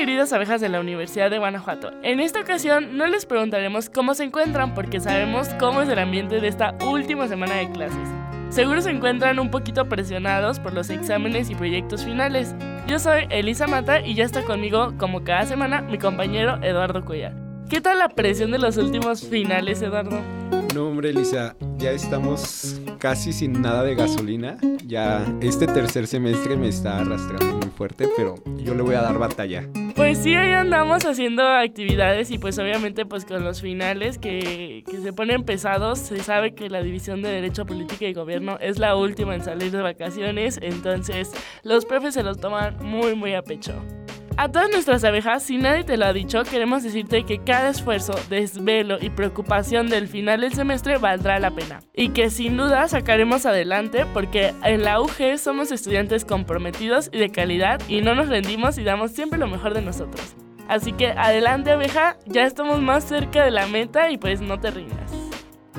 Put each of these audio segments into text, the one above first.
Queridas abejas de la Universidad de Guanajuato. En esta ocasión no les preguntaremos cómo se encuentran porque sabemos cómo es el ambiente de esta última semana de clases. Seguro se encuentran un poquito presionados por los exámenes y proyectos finales. Yo soy Elisa Mata y ya está conmigo, como cada semana, mi compañero Eduardo Cuellar. ¿Qué tal la presión de los últimos finales, Eduardo? No, hombre, Elisa, ya estamos casi sin nada de gasolina. Ya este tercer semestre me está arrastrando muy fuerte, pero yo le voy a dar batalla. Pues sí, ahí andamos haciendo actividades y pues obviamente pues con los finales que, que se ponen pesados, se sabe que la División de Derecho, Política y Gobierno es la última en salir de vacaciones, entonces los profes se los toman muy muy a pecho. A todas nuestras abejas, si nadie te lo ha dicho, queremos decirte que cada esfuerzo, desvelo y preocupación del final del semestre valdrá la pena. Y que sin duda sacaremos adelante porque en la UG somos estudiantes comprometidos y de calidad y no nos rendimos y damos siempre lo mejor de nosotros. Así que adelante abeja, ya estamos más cerca de la meta y pues no te rindas.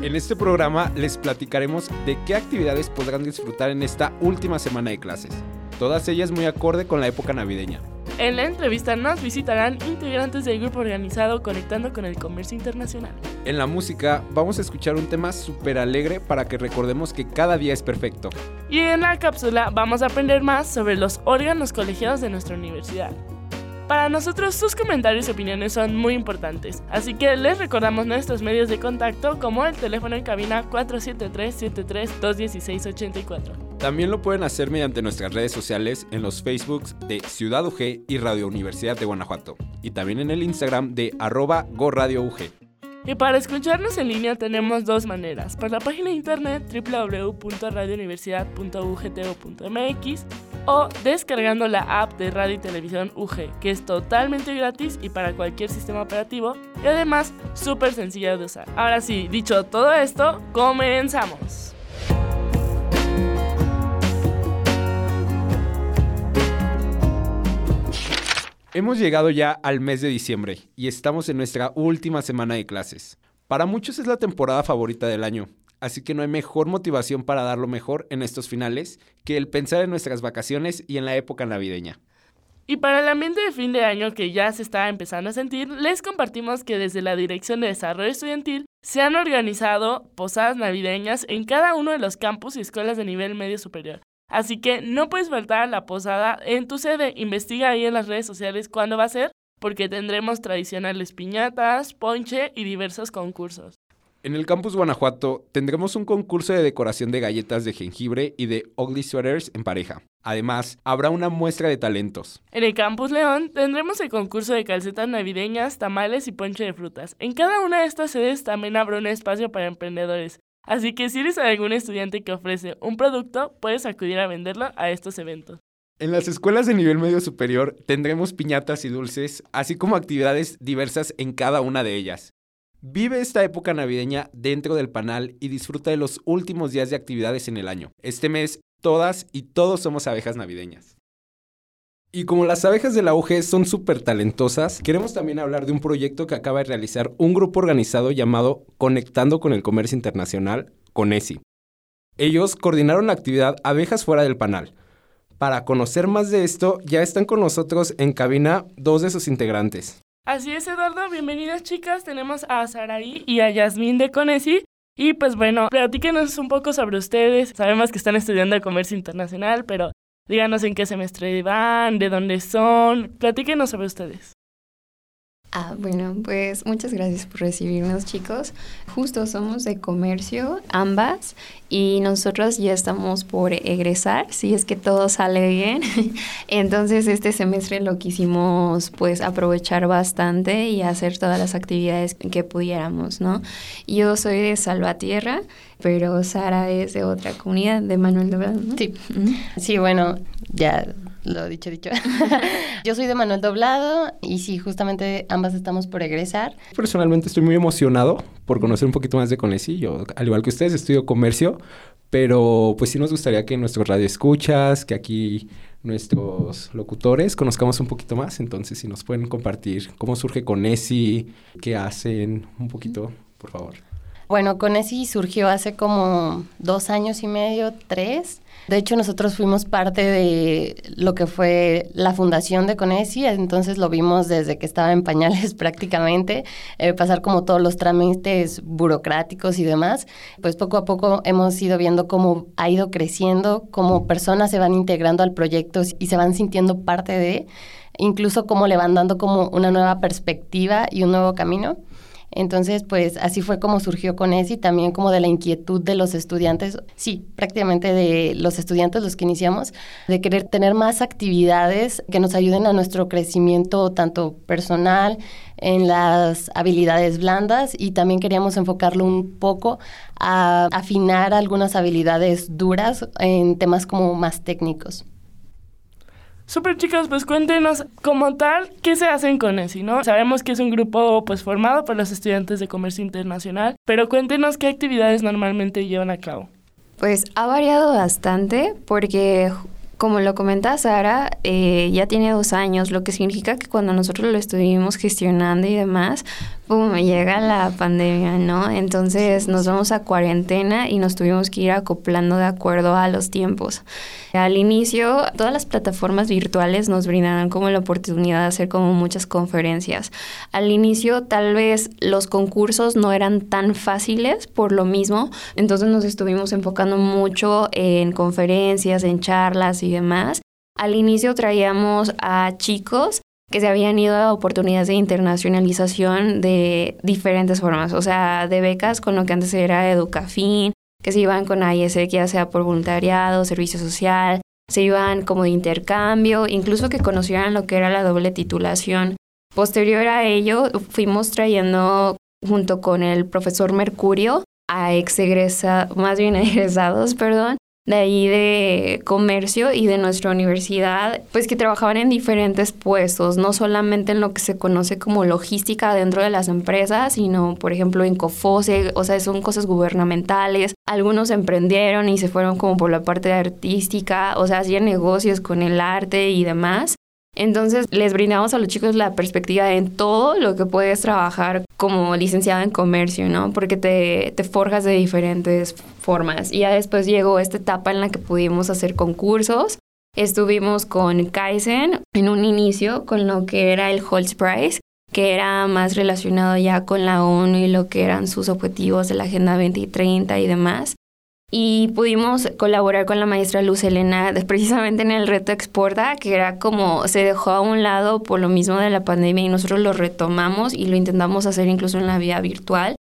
En este programa les platicaremos de qué actividades podrán disfrutar en esta última semana de clases. Todas ellas muy acorde con la época navideña. En la entrevista nos visitarán integrantes del grupo organizado Conectando con el Comercio Internacional. En la música vamos a escuchar un tema súper alegre para que recordemos que cada día es perfecto. Y en la cápsula vamos a aprender más sobre los órganos colegiados de nuestra universidad. Para nosotros sus comentarios y opiniones son muy importantes, así que les recordamos nuestros medios de contacto como el teléfono en cabina 473-73-216-84. También lo pueden hacer mediante nuestras redes sociales en los Facebooks de Ciudad UG y Radio Universidad de Guanajuato, y también en el Instagram de arroba GoRadioUG. Y para escucharnos en línea tenemos dos maneras, por la página de internet www.radiouniversidad.ugto.mx o descargando la app de Radio y Televisión UG, que es totalmente gratis y para cualquier sistema operativo y además súper sencilla de usar. Ahora sí, dicho todo esto, comenzamos. Hemos llegado ya al mes de diciembre y estamos en nuestra última semana de clases. Para muchos es la temporada favorita del año, así que no hay mejor motivación para dar lo mejor en estos finales que el pensar en nuestras vacaciones y en la época navideña. Y para el ambiente de fin de año que ya se está empezando a sentir, les compartimos que desde la Dirección de Desarrollo Estudiantil se han organizado posadas navideñas en cada uno de los campus y escuelas de nivel medio superior. Así que no puedes faltar a la posada en tu sede. Investiga ahí en las redes sociales cuándo va a ser, porque tendremos tradicionales piñatas, ponche y diversos concursos. En el campus Guanajuato tendremos un concurso de decoración de galletas de jengibre y de ugly sweaters en pareja. Además, habrá una muestra de talentos. En el campus León tendremos el concurso de calcetas navideñas, tamales y ponche de frutas. En cada una de estas sedes también habrá un espacio para emprendedores. Así que si eres algún estudiante que ofrece un producto, puedes acudir a venderlo a estos eventos. En las escuelas de nivel medio superior tendremos piñatas y dulces, así como actividades diversas en cada una de ellas. Vive esta época navideña dentro del panal y disfruta de los últimos días de actividades en el año. Este mes, todas y todos somos abejas navideñas. Y como las abejas de la UG son súper talentosas, queremos también hablar de un proyecto que acaba de realizar un grupo organizado llamado Conectando con el Comercio Internacional, CONESI. Ellos coordinaron la actividad Abejas fuera del panal. Para conocer más de esto, ya están con nosotros en cabina dos de sus integrantes. Así es, Eduardo. Bienvenidas, chicas. Tenemos a Saraí y a Yasmín de Conesi. Y pues bueno, platíquenos un poco sobre ustedes. Sabemos que están estudiando comercio internacional, pero díganos en qué semestre van, de dónde son. Platíquenos sobre ustedes. Ah, bueno, pues muchas gracias por recibirnos, chicos. Justo somos de comercio, ambas, y nosotros ya estamos por egresar, si es que todo sale bien. Entonces, este semestre lo quisimos pues aprovechar bastante y hacer todas las actividades que pudiéramos, ¿no? Yo soy de Salvatierra, pero Sara es de otra comunidad, de Manuel de. Sí. Sí, bueno, ya lo dicho, dicho. Yo soy de Manuel Doblado y sí, justamente ambas estamos por egresar. Personalmente estoy muy emocionado por conocer un poquito más de Conesi. Yo, al igual que ustedes, estudio comercio, pero pues sí nos gustaría que nuestros radioescuchas, que aquí nuestros locutores conozcamos un poquito más. Entonces, si nos pueden compartir cómo surge Conesi, qué hacen, un poquito, por favor. Bueno, Conesi surgió hace como dos años y medio, tres. De hecho, nosotros fuimos parte de lo que fue la fundación de Conesi, entonces lo vimos desde que estaba en pañales prácticamente, eh, pasar como todos los trámites burocráticos y demás. Pues poco a poco hemos ido viendo cómo ha ido creciendo, cómo personas se van integrando al proyecto y se van sintiendo parte de, incluso cómo le van dando como una nueva perspectiva y un nuevo camino. Entonces, pues así fue como surgió con ESI, también como de la inquietud de los estudiantes, sí, prácticamente de los estudiantes los que iniciamos, de querer tener más actividades que nos ayuden a nuestro crecimiento tanto personal, en las habilidades blandas y también queríamos enfocarlo un poco a afinar algunas habilidades duras en temas como más técnicos. Super chicos, pues cuéntenos como tal qué se hacen con ESI, ¿no? Sabemos que es un grupo pues formado por los estudiantes de comercio internacional, pero cuéntenos qué actividades normalmente llevan a cabo. Pues ha variado bastante porque como lo comenta Sara, eh, ya tiene dos años, lo que significa que cuando nosotros lo estuvimos gestionando y demás, pum, llega la pandemia, ¿no? Entonces nos vamos a cuarentena y nos tuvimos que ir acoplando de acuerdo a los tiempos. Al inicio, todas las plataformas virtuales nos brindaron como la oportunidad de hacer como muchas conferencias. Al inicio, tal vez los concursos no eran tan fáciles por lo mismo, entonces nos estuvimos enfocando mucho en conferencias, en charlas y demás. Al inicio traíamos a chicos que se habían ido a oportunidades de internacionalización de diferentes formas, o sea, de becas con lo que antes era Educafin, que se iban con ISEC ya sea por voluntariado, servicio social, se iban como de intercambio, incluso que conocieran lo que era la doble titulación. Posterior a ello, fuimos trayendo junto con el profesor Mercurio a ex más bien egresados, perdón, de ahí de comercio y de nuestra universidad, pues que trabajaban en diferentes puestos, no solamente en lo que se conoce como logística dentro de las empresas, sino por ejemplo en COFOSE, o sea, son cosas gubernamentales. Algunos emprendieron y se fueron como por la parte artística, o sea, hacían negocios con el arte y demás. Entonces les brindamos a los chicos la perspectiva en todo lo que puedes trabajar como licenciado en comercio, ¿no? Porque te, te forjas de diferentes formas. Y ya después llegó esta etapa en la que pudimos hacer concursos. Estuvimos con Kaizen en un inicio con lo que era el Holtz Prize, que era más relacionado ya con la ONU y lo que eran sus objetivos de la Agenda 2030 y demás y pudimos colaborar con la maestra Luz Elena precisamente en el reto Exporta, que era como se dejó a un lado por lo mismo de la pandemia y nosotros lo retomamos y lo intentamos hacer incluso en la vía virtual.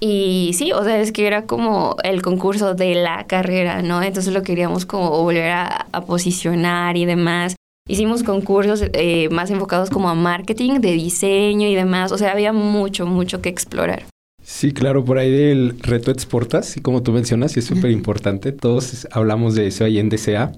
Y sí, o sea, es que era como el concurso de la carrera, ¿no? Entonces lo queríamos como volver a, posicionar y demás. Hicimos concursos eh, más enfocados como a marketing, de diseño y demás. O sea, había mucho, mucho que explorar. Sí, claro, por ahí del reto Exportas, y como tú mencionas, y es súper importante, todos hablamos de eso ahí en DCA.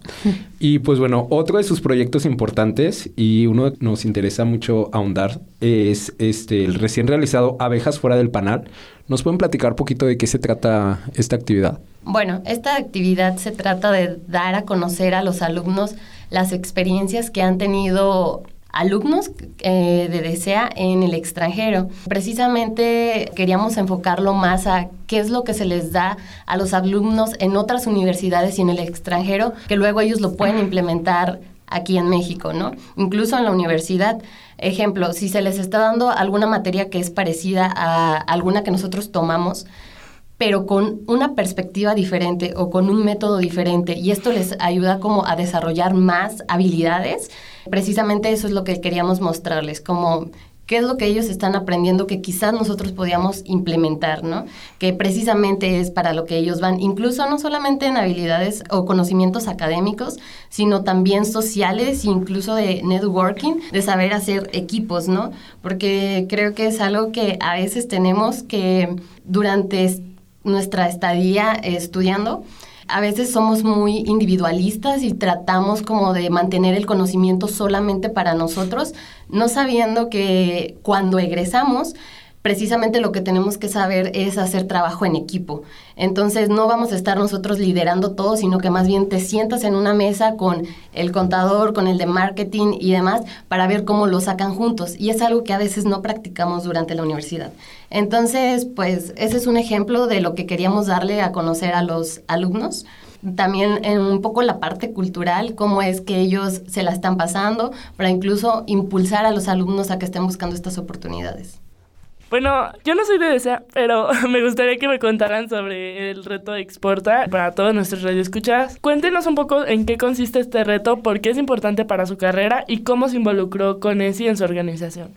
Y pues bueno, otro de sus proyectos importantes, y uno que nos interesa mucho ahondar, es este, el recién realizado Abejas fuera del panal. ¿Nos pueden platicar un poquito de qué se trata esta actividad? Bueno, esta actividad se trata de dar a conocer a los alumnos las experiencias que han tenido alumnos eh, de DESEA en el extranjero. Precisamente queríamos enfocarlo más a qué es lo que se les da a los alumnos en otras universidades y en el extranjero, que luego ellos lo pueden implementar aquí en México, ¿no? Incluso en la universidad. Ejemplo, si se les está dando alguna materia que es parecida a alguna que nosotros tomamos, pero con una perspectiva diferente o con un método diferente y esto les ayuda como a desarrollar más habilidades. Precisamente eso es lo que queríamos mostrarles, como qué es lo que ellos están aprendiendo que quizás nosotros podíamos implementar, ¿no? Que precisamente es para lo que ellos van, incluso no solamente en habilidades o conocimientos académicos, sino también sociales, incluso de networking, de saber hacer equipos, ¿no? Porque creo que es algo que a veces tenemos que durante nuestra estadía estudiando, a veces somos muy individualistas y tratamos como de mantener el conocimiento solamente para nosotros, no sabiendo que cuando egresamos, precisamente lo que tenemos que saber es hacer trabajo en equipo. Entonces no vamos a estar nosotros liderando todo, sino que más bien te sientas en una mesa con el contador, con el de marketing y demás para ver cómo lo sacan juntos. Y es algo que a veces no practicamos durante la universidad. Entonces, pues ese es un ejemplo de lo que queríamos darle a conocer a los alumnos también en un poco la parte cultural, cómo es que ellos se la están pasando, para incluso impulsar a los alumnos a que estén buscando estas oportunidades. Bueno, yo no soy de DESEA, pero me gustaría que me contaran sobre el reto de Exporta para todos nuestros radioescuchas. Cuéntenos un poco en qué consiste este reto, por qué es importante para su carrera y cómo se involucró con ESI en su organización.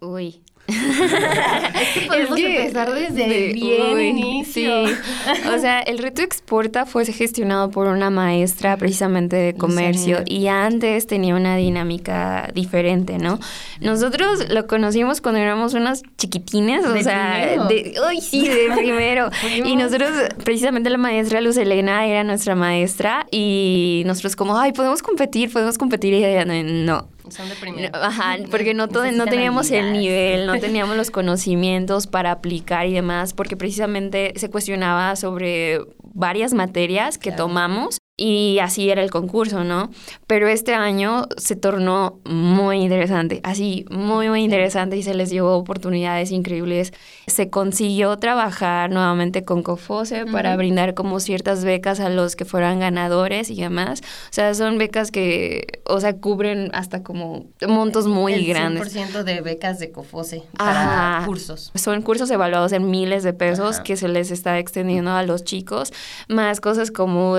Uy, podemos empezar desde bien inicio. O sea, el reto Exporta fue gestionado por una maestra precisamente de comercio y antes tenía una dinámica diferente, ¿no? Nosotros lo conocimos cuando éramos unos chiquitines, o sea, de, uy, sí, de primero. y nosotros, precisamente la maestra Luz Elena era nuestra maestra y nosotros como, ay, podemos competir, podemos competir y ella no son de primero. Ajá, porque no, no teníamos el nivel, no teníamos los conocimientos para aplicar y demás, porque precisamente se cuestionaba sobre varias materias que tomamos y así era el concurso, ¿no? Pero este año se tornó muy interesante, así, muy, muy interesante y se les dio oportunidades increíbles. Se consiguió trabajar nuevamente con COFOSE para brindar como ciertas becas a los que fueran ganadores y demás. O sea, son becas que, o sea, cubren hasta como montos muy el grandes. 100% de becas de COFOSE para cursos. Son cursos evaluados en miles de pesos que se les está extendiendo a los chicos, más cosas como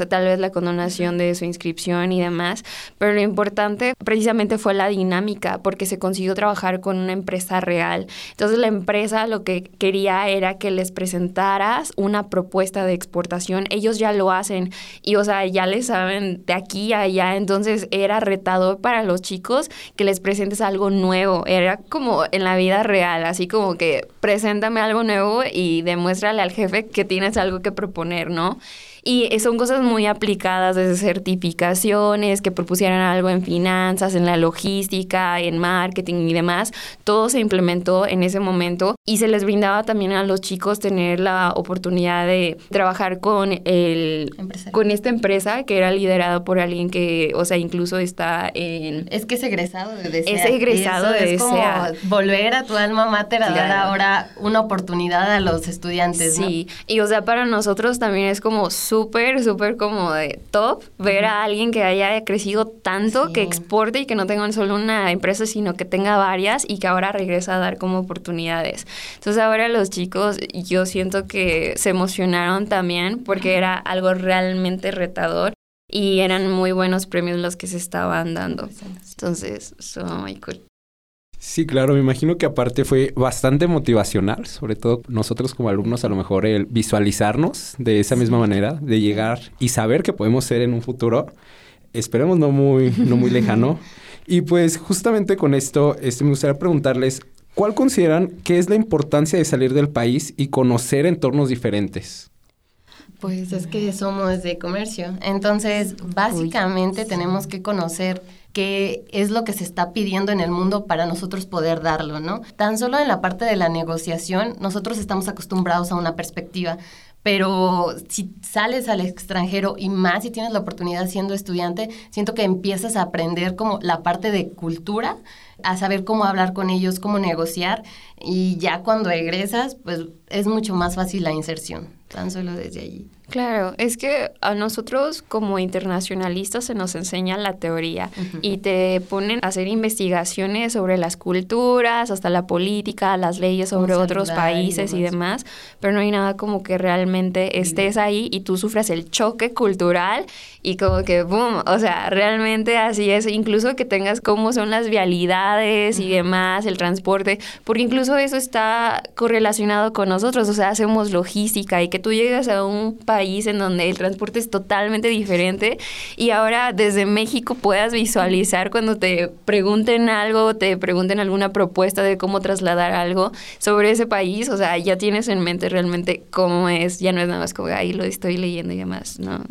UDP, tal vez la condonación de su inscripción y demás, pero lo importante precisamente fue la dinámica, porque se consiguió trabajar con una empresa real. Entonces la empresa lo que quería era que les presentaras una propuesta de exportación, ellos ya lo hacen y o sea, ya les saben de aquí a allá, entonces era retador para los chicos que les presentes algo nuevo, era como en la vida real, así como que preséntame algo nuevo y demuéstrale al jefe que tienes algo que proponer, ¿no? Y son cosas muy aplicadas desde certificaciones, que propusieran algo en finanzas, en la logística, en marketing y demás. Todo se implementó en ese momento y se les brindaba también a los chicos tener la oportunidad de trabajar con el con esta empresa que era liderada por alguien que, o sea, incluso está en es que es egresado de DESEA. Es egresado de es Como volver a tu alma mater a dar ahora una oportunidad a los estudiantes, Sí, y o sea, para nosotros también es como súper, súper como de top ver a alguien que haya crecido tanto, que exporte y que no tenga solo una empresa, sino que tenga varias y que ahora regresa a dar como oportunidades. Entonces ahora los chicos, yo siento que se emocionaron también porque era algo realmente retador y eran muy buenos premios los que se estaban dando. Entonces, son muy cool. Sí, claro, me imagino que aparte fue bastante motivacional, sobre todo nosotros como alumnos a lo mejor el visualizarnos de esa misma manera, de llegar y saber que podemos ser en un futuro, esperemos no muy, no muy lejano. Y pues justamente con esto este, me gustaría preguntarles, ¿cuál consideran que es la importancia de salir del país y conocer entornos diferentes? Pues es que somos de comercio, entonces básicamente tenemos que conocer qué es lo que se está pidiendo en el mundo para nosotros poder darlo, ¿no? Tan solo en la parte de la negociación, nosotros estamos acostumbrados a una perspectiva, pero si sales al extranjero y más si tienes la oportunidad siendo estudiante, siento que empiezas a aprender como la parte de cultura, a saber cómo hablar con ellos, cómo negociar y ya cuando egresas, pues es mucho más fácil la inserción, tan solo desde allí. Claro, es que a nosotros como internacionalistas se nos enseña la teoría y te ponen a hacer investigaciones sobre las culturas, hasta la política, las leyes sobre otros países y demás. pero no hay nada como que realmente estés ahí y tú sufras el choque cultural y como que, boom, o sea, realmente así es, incluso que tengas cómo son las vialidades y demás, el transporte, porque incluso eso está correlacionado con nosotros, o sea, hacemos logística y que tú llegas a un país país en donde el transporte es totalmente diferente y ahora desde México puedas visualizar cuando te pregunten algo, te pregunten alguna propuesta de cómo trasladar algo sobre ese país, o sea, ya tienes en mente realmente cómo es, ya no es nada más como ahí lo estoy leyendo y demás, ¿no?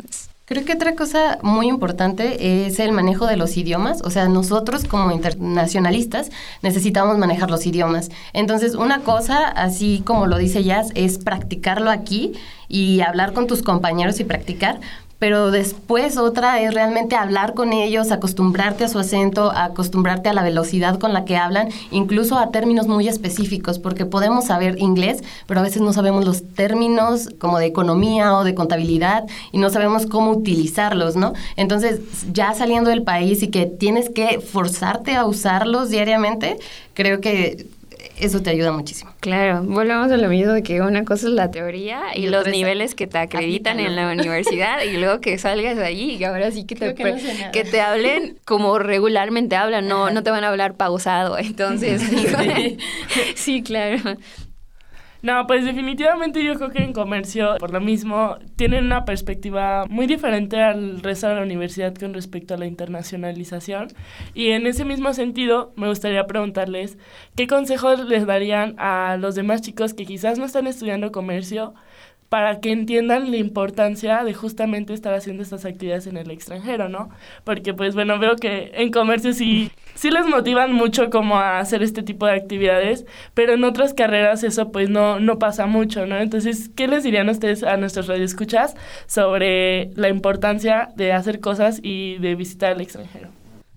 Creo que otra cosa muy importante es el manejo de los idiomas. O sea, nosotros como internacionalistas necesitamos manejar los idiomas. Entonces, una cosa, así como lo dice Jazz, es practicarlo aquí y hablar con tus compañeros y practicar, pero después otra es realmente hablar con ellos, acostumbrarte a su acento, acostumbrarte a la velocidad con la que hablan, incluso a términos muy específicos, porque podemos saber inglés, pero a veces no sabemos los términos como de economía o de contabilidad y no sabemos cómo utilizarlos, ¿no? Entonces, ya saliendo del país y que tienes que forzarte a usarlos diariamente, creo que eso te ayuda muchísimo. Claro, volvemos a lo mismo de que una cosa es la teoría y, los niveles que te acreditan en la universidad y luego que salgas de allí y ahora sí que te, que, te hablen como regularmente hablan, no, no te van a hablar pausado. Entonces, sí, claro. No, pues definitivamente yo creo que en comercio, por lo mismo, tienen una perspectiva muy diferente al resto de la universidad con respecto a la internacionalización. Y en ese mismo sentido, me gustaría preguntarles qué consejos les darían a los demás chicos que quizás no están estudiando comercio para que entiendan la importancia de justamente estar haciendo estas actividades en el extranjero, ¿no? Porque pues bueno, veo que en comercio sí, sí les motivan mucho como a hacer este tipo de actividades, pero en otras carreras eso pues no, no pasa mucho, ¿no? Entonces, ¿qué les dirían ustedes a nuestros radioescuchas sobre la importancia de hacer cosas y de visitar el extranjero?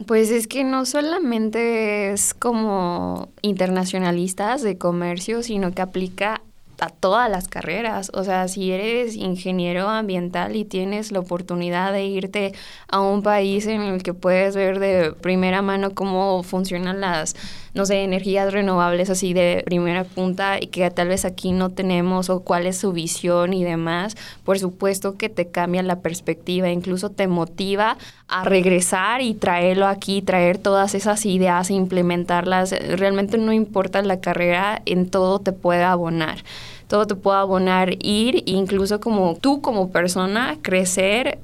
Pues es que no solamente es como internacionalistas de comercio, sino que aplica a todas las carreras. O sea, si eres ingeniero ambiental y tienes la oportunidad de irte a un país en el que puedes ver de primera mano cómo funcionan las, no sé, energías renovables así de primera punta y que tal vez aquí no tenemos o cuál es su visión y demás, por supuesto que te cambia la perspectiva, incluso te motiva a regresar y traerlo aquí, traer todas esas ideas e implementarlas. Realmente no importa la carrera, en todo te puede abonar todo te puede abonar ir, incluso como tú como persona, crecer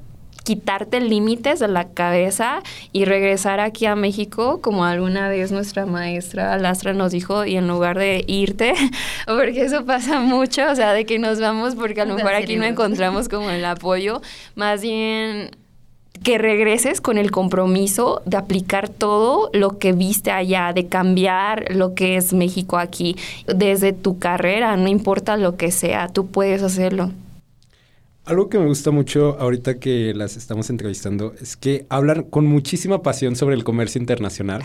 quitarte límites de la cabeza y regresar aquí a México, como alguna vez nuestra maestra Lastra nos dijo, y en lugar de irte, porque eso pasa mucho, o sea, de que nos vamos porque a lo mejor aquí no encontramos como el apoyo, más bien que regreses con el compromiso de aplicar todo lo que viste allá, de cambiar lo que es México aquí, desde tu carrera, no importa lo que sea, tú puedes hacerlo. Algo que me gusta mucho ahorita que las estamos entrevistando es que hablan con muchísima pasión sobre el comercio internacional.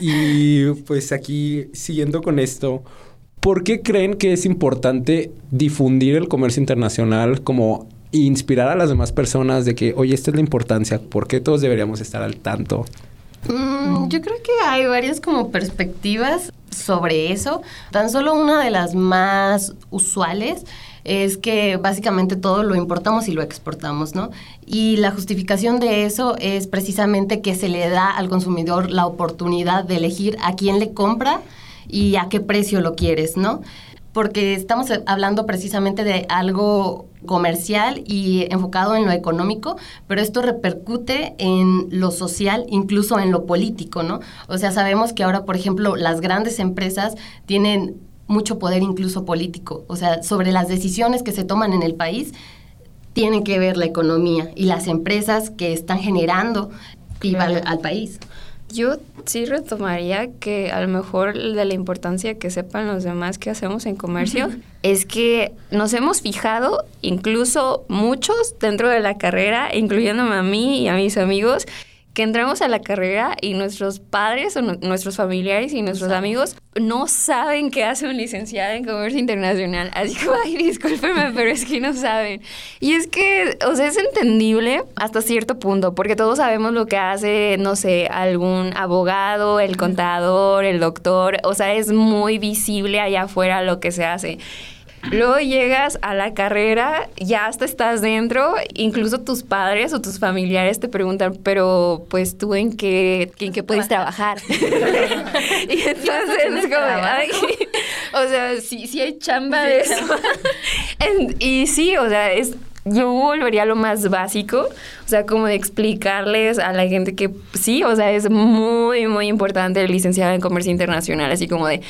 y pues aquí, siguiendo con esto, ¿por qué creen que es importante difundir el comercio internacional como inspirar a las demás personas de que, oye, esta es la importancia, ¿por qué todos deberíamos estar al tanto? Mm, yo creo que hay varias como perspectivas sobre eso. Tan solo una de las más usuales es que básicamente todo lo importamos y lo exportamos, ¿no? Y la justificación de eso es precisamente que se le da al consumidor la oportunidad de elegir a quién le compra y a qué precio lo quieres, ¿no? porque estamos hablando precisamente de algo comercial y enfocado en lo económico, pero esto repercute en lo social, incluso en lo político, ¿no? O sea, sabemos que ahora, por ejemplo, las grandes empresas tienen mucho poder incluso político, o sea, sobre las decisiones que se toman en el país, tienen que ver la economía y las empresas que están generando IVA al país. Yo sí retomaría que a lo mejor de la importancia que sepan los demás que hacemos en comercio es que nos hemos fijado, incluso muchos dentro de la carrera, incluyéndome a mí y a mis amigos, que entramos a la carrera y nuestros padres o nuestros familiares y nuestros amigos no saben qué hace un licenciado en comercio internacional. Así que, ay, discúlpenme, pero es que no saben. Y es que, o sea, es entendible hasta cierto punto, porque todos sabemos lo que hace, no sé, algún abogado, el contador, el doctor. O sea, es muy visible allá afuera lo que se hace. Luego llegas a la carrera, ya hasta estás dentro, incluso tus padres o tus familiares te preguntan, pero pues tú en qué, en qué puedes trabajar. y entonces es como, ay, o sea, sí, sí hay chamba de eso. y sí, o sea, es yo volvería a lo más básico, o sea, como de explicarles a la gente que sí, o sea, es muy, muy importante el licenciado en comercio internacional, así como de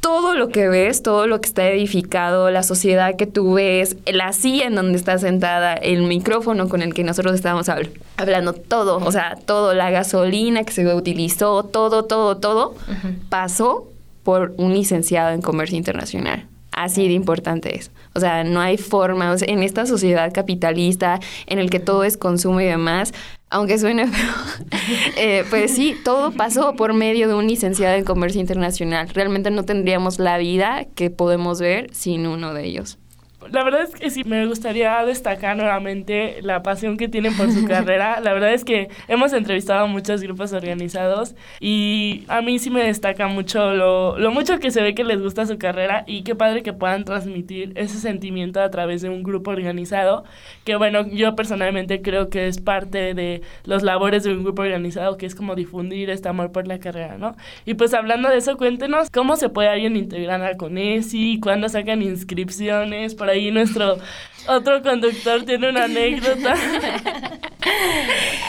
todo lo que ves, todo lo que está edificado, la sociedad que tú ves, la silla en donde está sentada, el micrófono con el que nosotros estábamos hablando, todo, o sea, todo, la gasolina que se utilizó, todo, todo, todo, pasó por un licenciado en comercio internacional. Así de importante es. O sea, no hay forma, en esta sociedad capitalista en el que todo es consumo y demás, aunque suene feo, eh, pues sí, todo pasó por medio de un licenciado en comercio internacional. Realmente no tendríamos la vida que podemos ver sin uno de ellos la verdad es que sí, me gustaría destacar nuevamente la pasión que tienen por su carrera. La verdad es que hemos entrevistado a muchos grupos organizados y a mí sí me destaca mucho lo, lo mucho que se ve que les gusta su carrera y qué padre que puedan transmitir ese sentimiento a través de un grupo organizado, que bueno, yo personalmente creo que es parte de los labores de un grupo organizado, que es como difundir este amor por la carrera, ¿no? Y pues hablando de eso, cuéntenos cómo se puede alguien integrar a Conesi, cuándo sacan inscripciones, por ahí ahí nuestro otro conductor tiene una anécdota.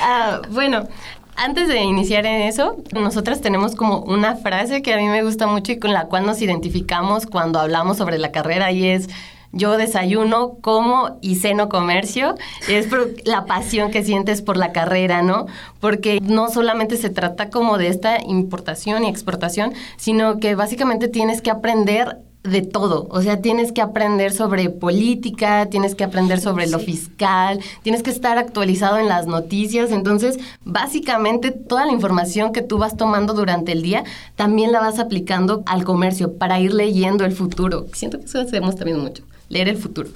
Ah, bueno, antes de iniciar en eso, nosotras tenemos como una frase que a mí me gusta mucho y con la cual nos identificamos cuando hablamos sobre la carrera y es yo desayuno, como y ceno comercio. Es la pasión que sientes por la carrera, ¿no? Porque no solamente se trata como de esta importación y exportación, sino que básicamente tienes que aprender de todo, o sea, tienes que aprender sobre política, tienes que aprender sobre lo fiscal, tienes que estar actualizado en las noticias, entonces básicamente toda la información que tú vas tomando durante el día también la vas aplicando al comercio para ir leyendo el futuro. Siento que eso hacemos también mucho, leer el futuro.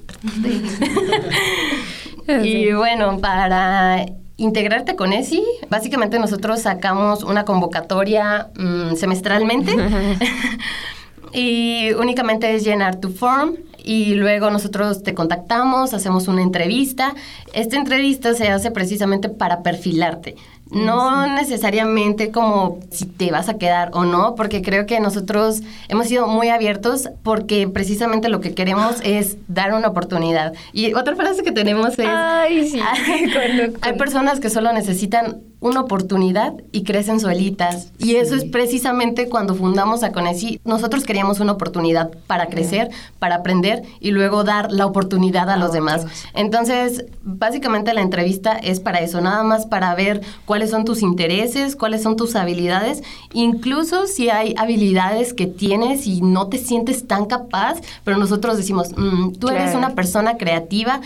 y bueno, para integrarte con ESI, básicamente nosotros sacamos una convocatoria mm, semestralmente. y únicamente es llenar tu form y luego nosotros te contactamos, hacemos una entrevista. Esta entrevista se hace precisamente para perfilarte. No necesariamente como si te vas a quedar o no, porque creo que nosotros hemos sido muy abiertos porque precisamente lo que queremos es dar una oportunidad. Y otra frase que tenemos es, Ay, sí. hay personas que solo necesitan una oportunidad y crecen solitas. Y eso es precisamente cuando fundamos a Conesi. Nosotros queríamos una oportunidad para crecer, para aprender y luego dar la oportunidad a los demás. Entonces, básicamente la entrevista es para eso, nada más para ver cuáles son tus intereses, cuáles son tus habilidades, incluso si hay habilidades que tienes y no te sientes tan capaz, pero nosotros decimos, mm, tú eres una persona creativa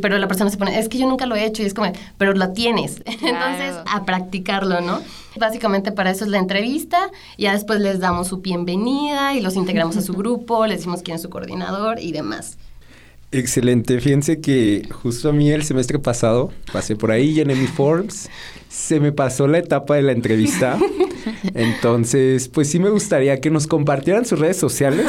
pero la persona se pone, es que yo nunca lo he hecho y es como, pero lo tienes. Entonces, a practicarlo, ¿no? Básicamente para eso es la entrevista, ya después les damos su bienvenida y los integramos a su grupo, les decimos quién es su coordinador y demás. Excelente, fíjense que justo a mí el semestre pasado pasé por ahí, llené mi forms, se me pasó la etapa de la entrevista Entonces, pues sí me gustaría que nos compartieran sus redes sociales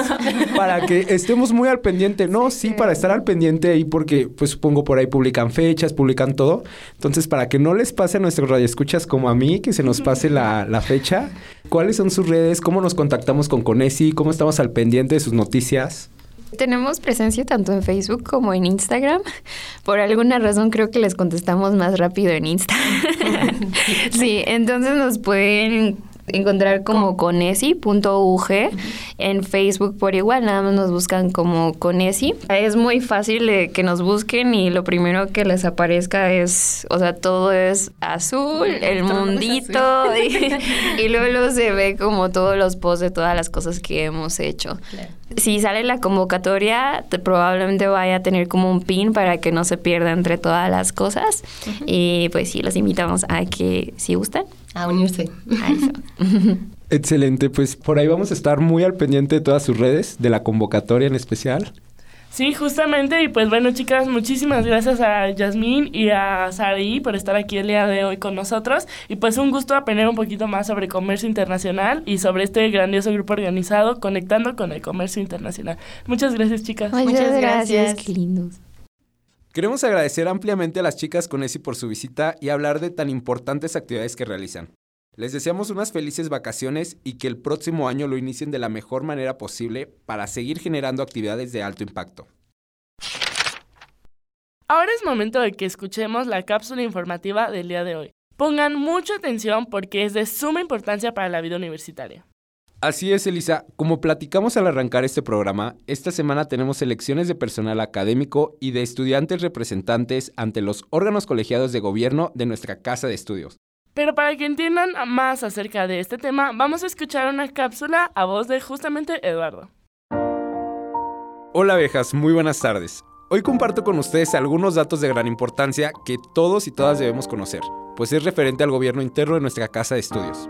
para que estemos muy al pendiente. No, sí, para estar al pendiente ahí porque, pues supongo por ahí publican fechas, publican todo. Entonces, para que no les pase a nuestros radioescuchas como a mí, que se nos pase la, la fecha, ¿cuáles son sus redes? ¿Cómo nos contactamos con Conesi? ¿Cómo estamos al pendiente de sus noticias? Tenemos presencia tanto en Facebook como en Instagram. Por alguna razón creo que les contestamos más rápido en Instagram. sí, entonces nos pueden encontrar como conesi.ug en Facebook por igual, nada más nos buscan como conesi. Es muy fácil que nos busquen y lo primero que les aparezca es, o sea, todo es azul, el mundito y, luego, se ve como todos los posts de todas las cosas que hemos hecho. Si sale la convocatoria, probablemente vaya a tener como un pin para que no se pierda entre todas las cosas. Y pues sí, los invitamos a que si gustan, a unirse. A eso. Excelente, pues por ahí vamos a estar muy al pendiente de todas sus redes, de la convocatoria en especial. Sí, justamente, y pues bueno, chicas, muchísimas gracias a Yasmín y a Sari por estar aquí el día de hoy con nosotros. Y pues un gusto aprender un poquito más sobre comercio internacional y sobre este grandioso grupo organizado conectando con el comercio internacional. Muchas gracias, chicas. Muchas, gracias. Qué lindos. Queremos agradecer ampliamente a las chicas con ESI por su visita y hablar de tan importantes actividades que realizan. Les deseamos unas felices vacaciones y que el próximo año lo inicien de la mejor manera posible para seguir generando actividades de alto impacto. Ahora es momento de que escuchemos la cápsula informativa del día de hoy. Pongan mucha atención porque es de suma importancia para la vida universitaria. Así es, Elisa. Como platicamos al arrancar este programa, esta semana tenemos elecciones de personal académico y de estudiantes representantes ante los órganos colegiados de gobierno de nuestra casa de estudios. Pero para que entiendan más acerca de este tema, vamos a escuchar una cápsula a voz de justamente Eduardo. Hola abejas, muy buenas tardes. Hoy comparto con ustedes algunos datos de gran importancia que todos y todas debemos conocer, pues es referente al gobierno interno de nuestra casa de estudios.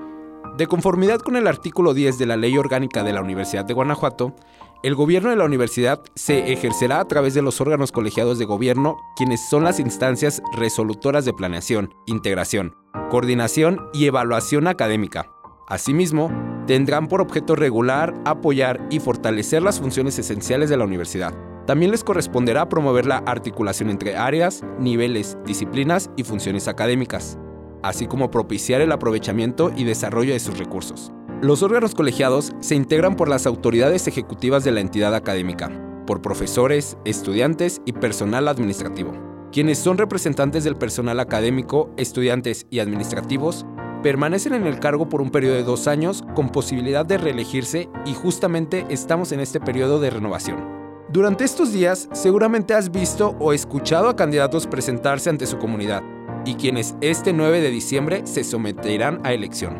De conformidad con el artículo 10 de la Ley Orgánica de la Universidad de Guanajuato, el gobierno de la universidad se ejercerá a través de los órganos colegiados de gobierno, quienes son las instancias resolutoras de planeación, integración, coordinación y evaluación académica. Asimismo, tendrán por objeto regular, apoyar y fortalecer las funciones esenciales de la universidad. También les corresponderá promover la articulación entre áreas, niveles, disciplinas y funciones académicas así como propiciar el aprovechamiento y desarrollo de sus recursos. Los órganos colegiados se integran por las autoridades ejecutivas de la entidad académica, por profesores, estudiantes y personal administrativo. Quienes son representantes del personal académico, estudiantes y administrativos permanecen en el cargo por un periodo de dos años con posibilidad de reelegirse y justamente estamos en este periodo de renovación. Durante estos días seguramente has visto o escuchado a candidatos presentarse ante su comunidad, y quienes este 9 de diciembre se someterán a elección.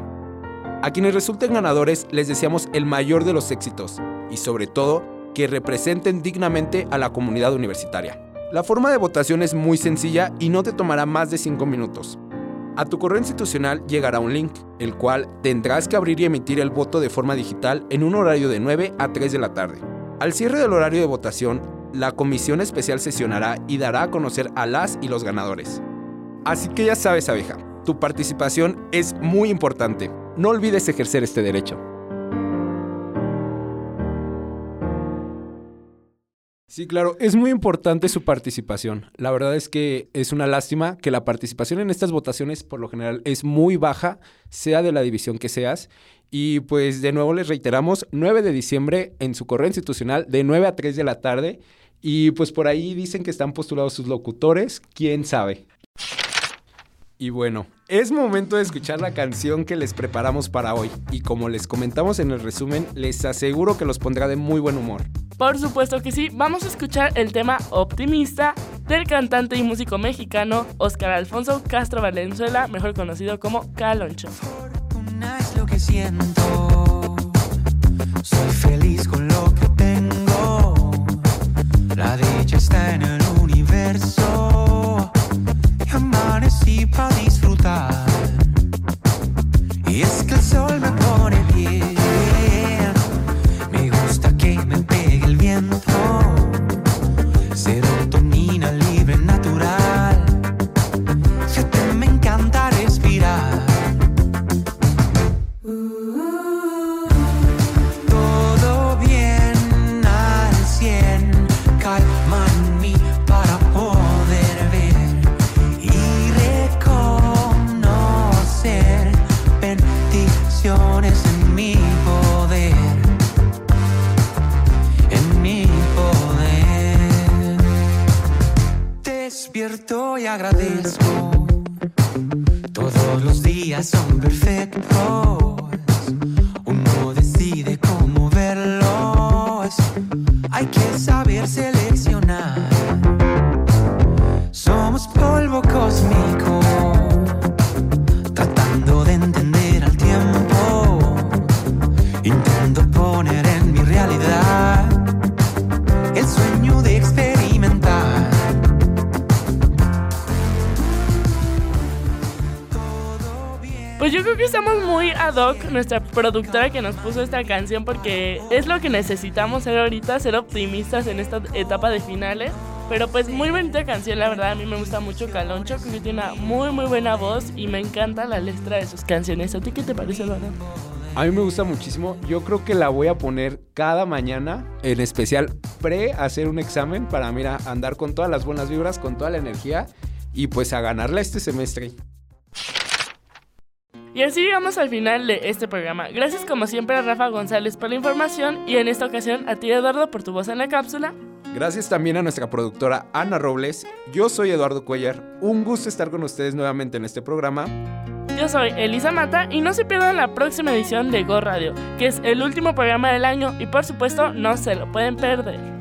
A quienes resulten ganadores les deseamos el mayor de los éxitos y sobre todo que representen dignamente a la comunidad universitaria. La forma de votación es muy sencilla y no te tomará más de 5 minutos. A tu correo institucional llegará un link, el cual tendrás que abrir y emitir el voto de forma digital en un horario de 9 a 3 de la tarde. Al cierre del horario de votación, la comisión especial sesionará y dará a conocer a las y los ganadores. Así que ya sabes, abeja, tu participación es muy importante. No olvides ejercer este derecho. Sí, claro, es muy importante su participación. La verdad es que es una lástima que la participación en estas votaciones por lo general es muy baja, sea de la división que seas. Y pues de nuevo les reiteramos, 9 de diciembre en su correo institucional de 9 a 3 de la tarde. Y pues por ahí dicen que están postulados sus locutores, quién sabe. Y bueno, es momento de escuchar la canción que les preparamos para hoy. Y como les comentamos en el resumen, les aseguro que los pondrá de muy buen humor. Por supuesto que sí, vamos a escuchar el tema Optimista del cantante y músico mexicano Oscar Alfonso Castro Valenzuela, mejor conocido como Caloncho. es lo que siento. Soy feliz con lo que tengo. La dicha está en el sol Despierto y agradezco. Todos los días son perfectos. Muy ad hoc, nuestra productora que nos puso esta canción, porque es lo que necesitamos ser ahorita, ser optimistas en esta etapa de finales. Pero pues muy bonita canción, la verdad, a mí me gusta mucho Caloncho, creo que tiene una muy muy buena voz y me encanta la letra de sus canciones. ¿A ti qué te parece, Eduardo? A mí me gusta muchísimo. Yo creo que la voy a poner cada mañana, en especial pre hacer un examen para, mira, andar con todas las buenas vibras, con toda la energía y pues a ganarla este semestre. Y así llegamos al final de este programa. Gracias como siempre a Rafa González por la información y en esta ocasión a ti Eduardo por tu voz en la cápsula. Gracias también a nuestra productora Ana Robles. Yo soy Eduardo Cuellar. Un gusto estar con ustedes nuevamente en este programa. Yo soy Elisa Mata y no se pierdan la próxima edición de Go Radio, que es el último programa del año y por supuesto no se lo pueden perder.